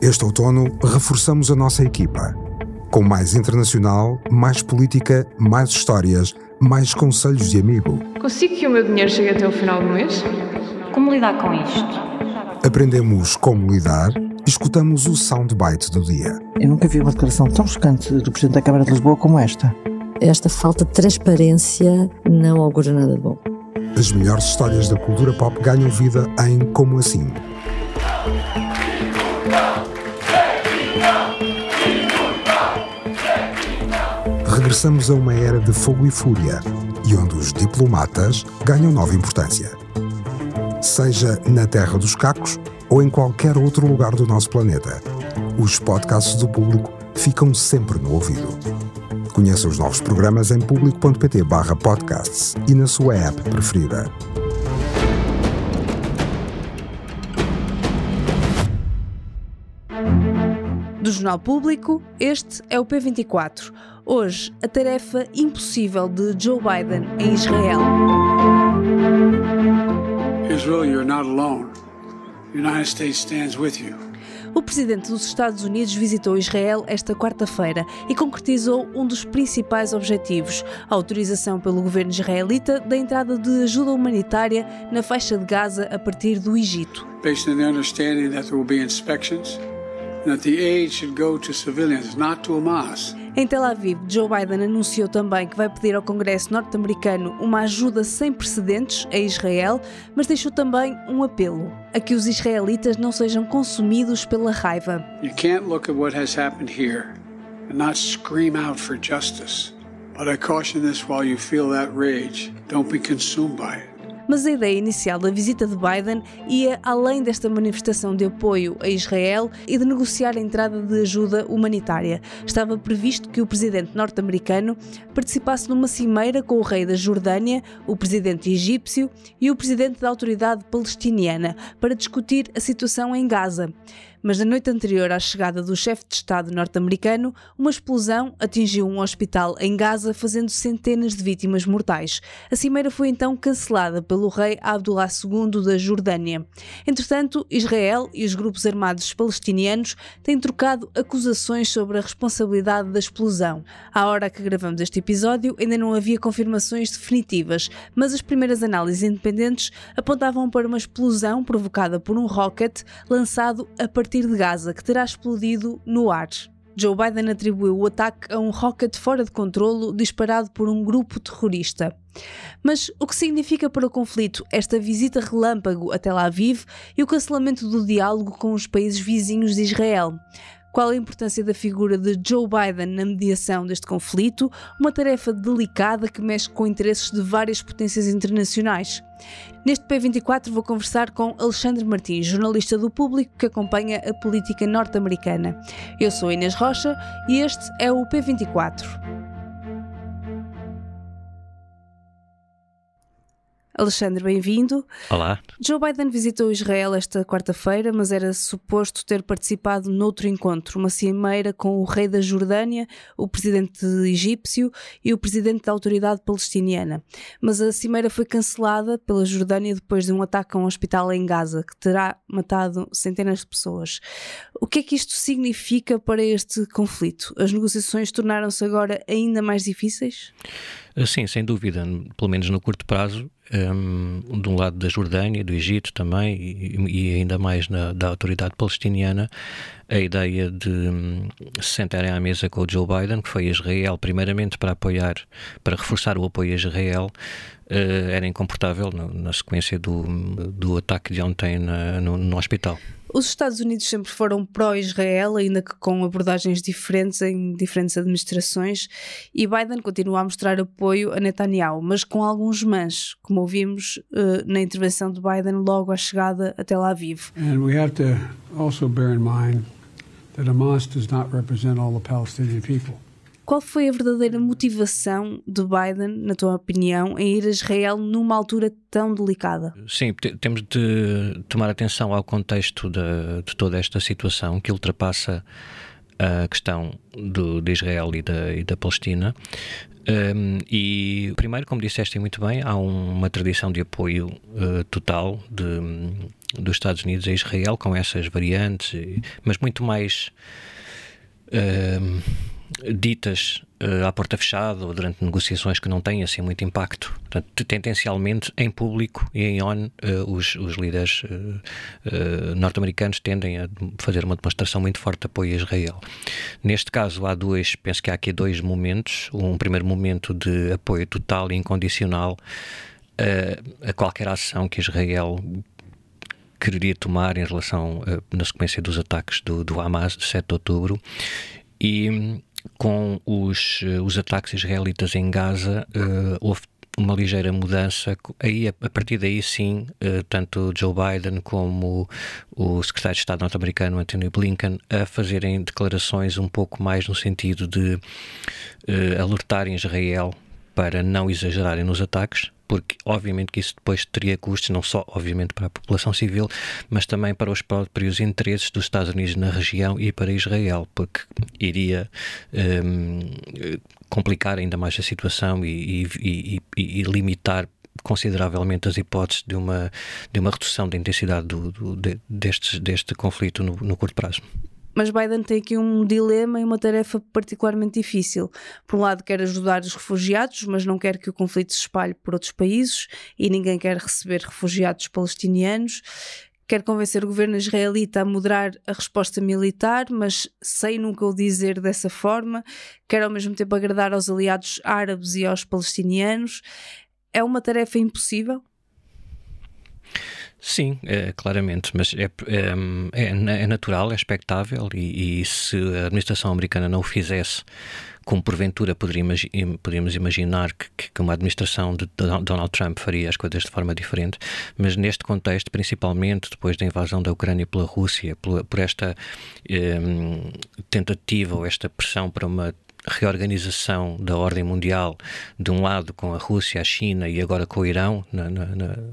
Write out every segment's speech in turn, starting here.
Este outono, reforçamos a nossa equipa. Com mais internacional, mais política, mais histórias, mais conselhos de amigo. Consigo que o meu dinheiro chegue até o final do mês? Como lidar com isto? Aprendemos como lidar e escutamos o soundbite do dia. Eu nunca vi uma declaração tão chocante do Presidente da Câmara de Lisboa como esta. Esta falta de transparência não augura nada bom. As melhores histórias da cultura pop ganham vida em Como Assim. Regressamos a uma era de fogo e fúria e onde os diplomatas ganham nova importância. Seja na Terra dos Cacos ou em qualquer outro lugar do nosso planeta, os podcasts do público ficam sempre no ouvido. Conheça os novos programas em público.pt/podcasts e na sua app preferida. Do Jornal Público, este é o P24. Hoje, a tarefa impossível de Joe Biden em Israel. Israel, you're not alone. The United States stands with you. O presidente dos Estados Unidos visitou Israel esta quarta-feira e concretizou um dos principais objetivos: a autorização pelo governo israelita da entrada de ajuda humanitária na faixa de Gaza a partir do Egito. Based on the understanding that there will be inspections and that the aid should go to civilians, not to Hamas. Em Tel Aviv, Joe Biden anunciou também que vai pedir ao Congresso norte-americano uma ajuda sem precedentes a Israel, mas deixou também um apelo a que os israelitas não sejam consumidos pela raiva. You can't look at what has happened here and not scream out for justice. But I caution this while you feel that rage, don't be consumed by it. Mas a ideia inicial da visita de Biden ia além desta manifestação de apoio a Israel e de negociar a entrada de ajuda humanitária. Estava previsto que o presidente norte-americano participasse numa cimeira com o rei da Jordânia, o presidente egípcio e o presidente da autoridade palestiniana para discutir a situação em Gaza mas na noite anterior à chegada do chefe de Estado norte-americano, uma explosão atingiu um hospital em Gaza, fazendo centenas de vítimas mortais. A cimeira foi então cancelada pelo rei Abdullah II da Jordânia. Entretanto, Israel e os grupos armados palestinianos têm trocado acusações sobre a responsabilidade da explosão. À hora que gravamos este episódio, ainda não havia confirmações definitivas, mas as primeiras análises independentes apontavam para uma explosão provocada por um rocket lançado a partir partir de Gaza, que terá explodido no ar. Joe Biden atribuiu o ataque a um rocket fora de controlo disparado por um grupo terrorista. Mas o que significa para o conflito esta visita relâmpago a Tel Aviv e o cancelamento do diálogo com os países vizinhos de Israel? Qual a importância da figura de Joe Biden na mediação deste conflito, uma tarefa delicada que mexe com interesses de várias potências internacionais? Neste P24 vou conversar com Alexandre Martins, jornalista do Público que acompanha a política norte-americana. Eu sou Inês Rocha e este é o P24. Alexandre, bem-vindo. Olá. Joe Biden visitou Israel esta quarta-feira, mas era suposto ter participado noutro encontro, uma cimeira com o rei da Jordânia, o presidente egípcio e o presidente da autoridade palestiniana. Mas a cimeira foi cancelada pela Jordânia depois de um ataque a um hospital em Gaza, que terá matado centenas de pessoas. O que é que isto significa para este conflito? As negociações tornaram-se agora ainda mais difíceis? Sim, sem dúvida, pelo menos no curto prazo, um, de um lado da Jordânia, do Egito também, e, e ainda mais na, da autoridade palestiniana, a ideia de um, se sentarem à mesa com o Joe Biden, que foi a Israel, primeiramente para apoiar, para reforçar o apoio a Israel, uh, era incomportável na, na, sequência do, do ataque de ontem na, no, no hospital. Os Estados Unidos sempre foram pró-Israel, ainda que com abordagens diferentes em diferentes administrações, e Biden continua a mostrar apoio a Netanyahu, mas com alguns mãs, como ouvimos uh, na intervenção de Biden logo à chegada a Tel Aviv. And we have to also bear in mind that Hamas does not represent all the Palestinian people. Qual foi a verdadeira motivação de Biden, na tua opinião, em ir a Israel numa altura tão delicada? Sim, temos de tomar atenção ao contexto de, de toda esta situação que ultrapassa a questão do, de Israel e da, e da Palestina. Um, e primeiro, como disseste muito bem, há um, uma tradição de apoio uh, total de, dos Estados Unidos a Israel com essas variantes, mas muito mais uh, ditas uh, à porta fechada ou durante negociações que não têm assim muito impacto. Portanto, tendencialmente, em público e em ON, uh, os, os líderes uh, norte-americanos tendem a fazer uma demonstração muito forte de apoio a Israel. Neste caso, há dois, penso que há aqui dois momentos. Um primeiro momento de apoio total e incondicional a qualquer ação que Israel quereria tomar em relação, na sequência dos ataques do, do Hamas de 7 de outubro. E com os, eh, os ataques israelitas em Gaza, uh, houve uma ligeira mudança. Aí, a partir daí, sim, uh, tanto Joe Biden como o secretário de Estado norte-americano Anthony Blinken a fazerem declarações um pouco mais no sentido de alertarem Israel para não exagerarem nos ataques, porque obviamente que isso depois teria custos, não só obviamente para a população civil, mas também para os próprios interesses dos Estados Unidos na região e para Israel, porque iria um, complicar ainda mais a situação e, e, e, e, limitar consideravelmente as hipóteses de uma, de uma redução da intensidade do, do, de, deste, deste conflito no, no curto prazo. Mas Biden tem aqui um dilema e uma tarefa particularmente difícil. Por um lado, quer ajudar os refugiados, mas não quer que o conflito se espalhe por outros países e ninguém quer receber refugiados palestinianos quer convencer o governo israelita a moderar a resposta militar, mas sem nunca o dizer dessa forma, quer ao mesmo tempo agradar aos aliados árabes e aos palestinianos. É uma tarefa impossível? Sim, é, claramente, mas é, é, é, é natural, é expectável e, e, se a administração americana não o fizesse, como porventura poderíamos, poderíamos imaginar que, que, uma administração de Donald Trump faria as coisas de forma diferente, mas neste contexto, principalmente depois da invasão da Ucrânia pela Rússia, por, por esta eh, tentativa ou esta pressão para uma reorganização da ordem mundial, de um lado com a Rússia, a China e agora com o Irão, na, na,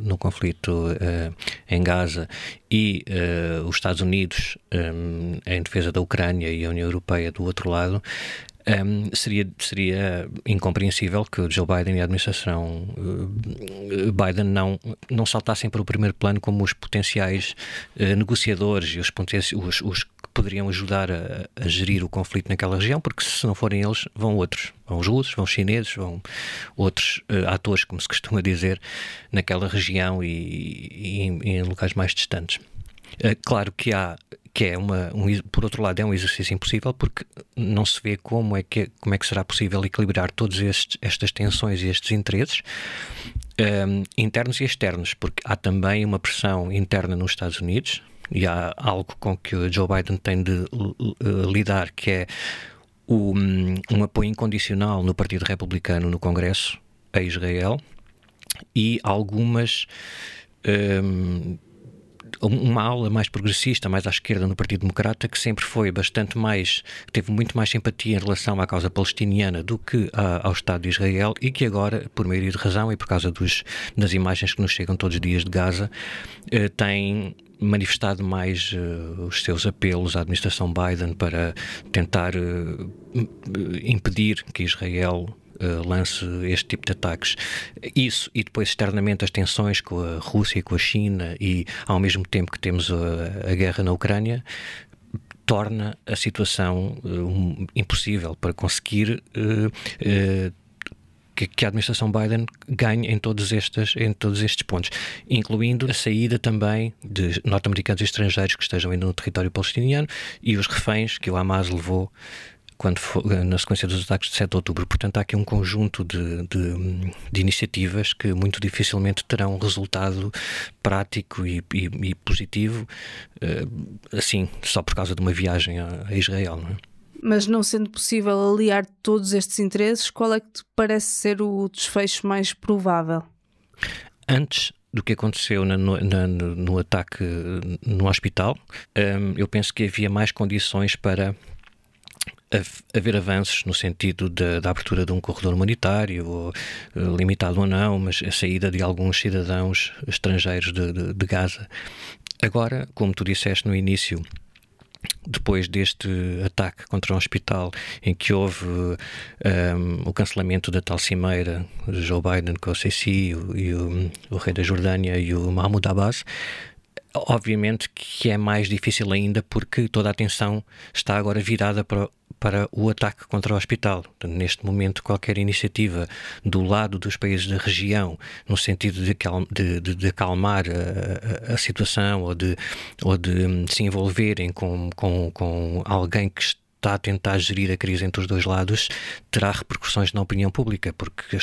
no conflito uh, em Gaza, e uh, os Estados Unidos um, em defesa da Ucrânia e a União Europeia do outro lado, um, seria, seria incompreensível que o Joe Biden e a administração uh, Biden não, não saltassem para o primeiro plano como os potenciais uh, negociadores e os, os, os, poderiam ajudar a, a, gerir o conflito naquela região, porque se não forem eles, vão outros. Vão os russos, vão os chineses, vão outros uh, atores, como se costuma dizer, naquela região e, e em, em locais mais distantes. claro que há que é uma, um, por outro lado, é um exercício impossível porque não se vê como é que, como é que será possível equilibrar todas estas tensões e estes interesses um, internos e externos, porque há também uma pressão interna nos Estados Unidos e há algo com que Joe Biden tem de lidar, que é o, um, um apoio incondicional no Partido Republicano no Congresso a Israel e algumas um, uma aula mais progressista, mais à esquerda no Partido Democrata, que sempre foi bastante mais, teve muito mais simpatia em relação à causa palestiniana do que a, ao Estado de Israel e que agora, por maioria de razão e por causa dos, das imagens que nos chegam todos os dias de Gaza, eh, tem manifestado mais uh, os seus apelos à administração Biden para tentar uh, impedir que Israel uh, lance este tipo de ataques. Isso e depois externamente as tensões com a Rússia e com a China e ao mesmo tempo que temos a, a guerra na Ucrânia torna a situação uh, impossível para conseguir uh, que, que, a administração Biden ganhe em todos, estes, em todos estes pontos, incluindo a saída também de norte-americanos e estrangeiros que estejam ainda no território palestiniano e os reféns que o Hamas levou quando na sequência dos ataques de 7 de outubro. Portanto, há aqui um conjunto de, de, de iniciativas que muito dificilmente terão resultado prático e, e, e positivo, uh, assim, só por causa de uma viagem a Israel. Não é? Mas não sendo possível aliar todos estes interesses, qual é que te parece ser o desfecho mais provável? Antes do que aconteceu na, na, no ataque no hospital, ehm, eu penso que havia mais condições para haver avanços no sentido da, da, abertura de um corredor humanitário, ou, uh, limitado ou não, mas a saída de alguns cidadãos estrangeiros de, de, de Gaza. Agora, como tu disseste no início, depois deste ataque contra um hospital em que houve um, o cancelamento da tal cimeira, Joe Biden com o Sisi e o, o rei da Jordânia e o Mahmoud Abbas, obviamente que é mais difícil ainda porque toda a atenção está agora virada para, para o ataque contra o hospital. neste momento, qualquer iniciativa do lado dos países da região, no sentido de, de, de, de acalmar a, a, a, situação ou de, ou de hum, se envolverem com, com, com alguém que está a tentar gerir a crise entre os dois lados terá repercussões na opinião pública, porque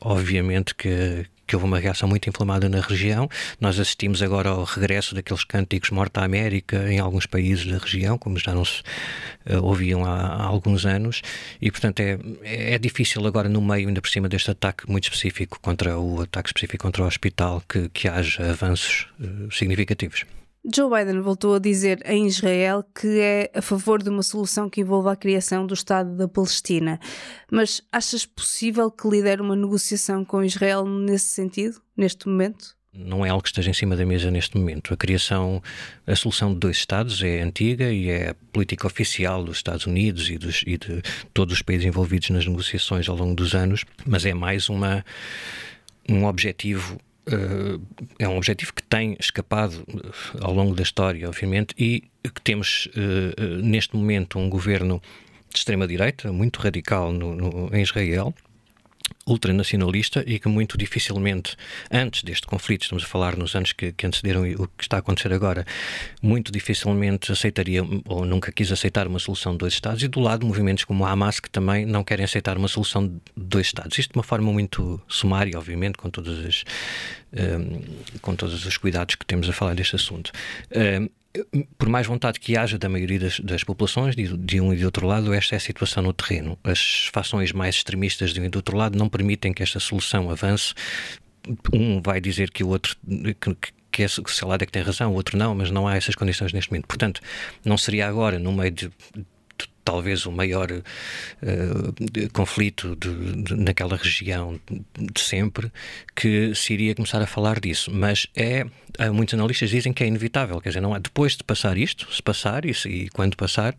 obviamente que, que houve uma reação muito inflamada na região. Nós assistimos agora ao regresso daqueles cânticos Morta à América em alguns países da região, como já não se uh, ouviam há, há, alguns anos, e portanto é, é difícil agora, no meio, ainda por cima deste ataque muito específico contra o ataque específico contra o hospital, que, que haja avanços uh, significativos. Joe Biden voltou a dizer em Israel que é a favor de uma solução que envolva a criação do Estado da Palestina. Mas achas possível que lidere uma negociação com Israel nesse sentido, neste momento? não é algo que esteja em cima da mesa neste momento. A criação, a solução de dois Estados é antiga e é a política oficial dos Estados Unidos e, dos, e de todos os países envolvidos nas negociações ao longo dos anos, mas é mais uma, um objetivo é um objetivo que tem escapado uh, ao longo da história, obviamente, e que temos uh, neste momento um governo de extrema-direita, muito radical no, no, em Israel, ultranacionalista e que muito dificilmente, antes deste conflito, estamos a falar nos anos que, que antecederam o que está a acontecer agora, muito dificilmente aceitaria ou nunca quis aceitar uma solução de dois Estados e do lado movimentos como o Hamas que também não querem aceitar uma solução de dois Estados. Isto de uma forma muito sumária, obviamente, com todas as um, ehm, com todos os cuidados que temos a falar deste assunto. Um, ehm, por mais vontade que haja da maioria das, das populações, de, de, um e de outro lado, esta é a situação no terreno. As fações mais extremistas de um e do outro lado não permitem que esta solução avance. Um vai dizer que o outro. Que, que esse, lado é que tem razão, o outro não, mas não há essas condições neste momento. Portanto, não seria agora, no meio de, talvez o maior uh, conflito de, de, naquela região de sempre, que se iria começar a falar disso. Mas é, muitos analistas dizem que é inevitável, quer dizer, não é, depois de passar isto, se passar e, e quando passar,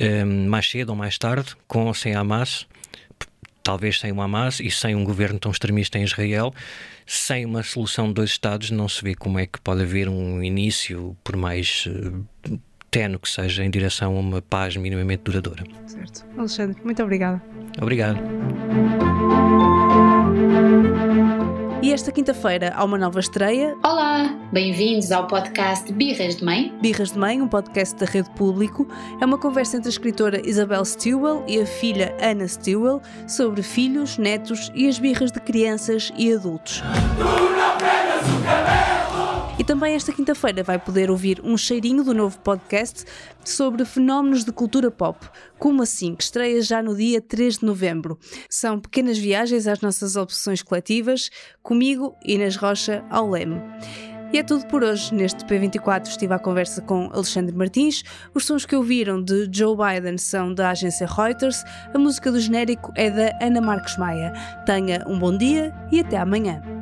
um, mais cedo ou mais tarde, com ou sem Hamas, talvez sem o Hamas e sem um governo tão extremista em Israel, sem uma solução de dois Estados, não se vê como é que pode haver um início, por mais tenue que seja em direção a uma paz minimamente duradoura. Certo. Alexandre, muito obrigada. Obrigado. E esta quinta-feira há uma nova estreia. Olá, bem-vindos ao podcast Birras de Mãe. Birras de Mãe, um podcast da Rede Público, é uma conversa entre a escritora Isabel Stewell e a filha Anna Stewell sobre filhos, netos e as birras de crianças e adultos. Tu não! E também esta quinta-feira vai poder ouvir um cheirinho do novo podcast sobre fenómenos de cultura pop. Como assim? Que estreia já no dia 3 de novembro. São pequenas viagens às nossas opções coletivas, comigo, Inês Rocha, ao Leme. E é tudo por hoje. Neste P24 estive à conversa com Alexandre Martins. Os sons que ouviram de Joe Biden são da agência Reuters. A música do genérico é da Ana Marcos Maia. Tenha um bom dia e até amanhã.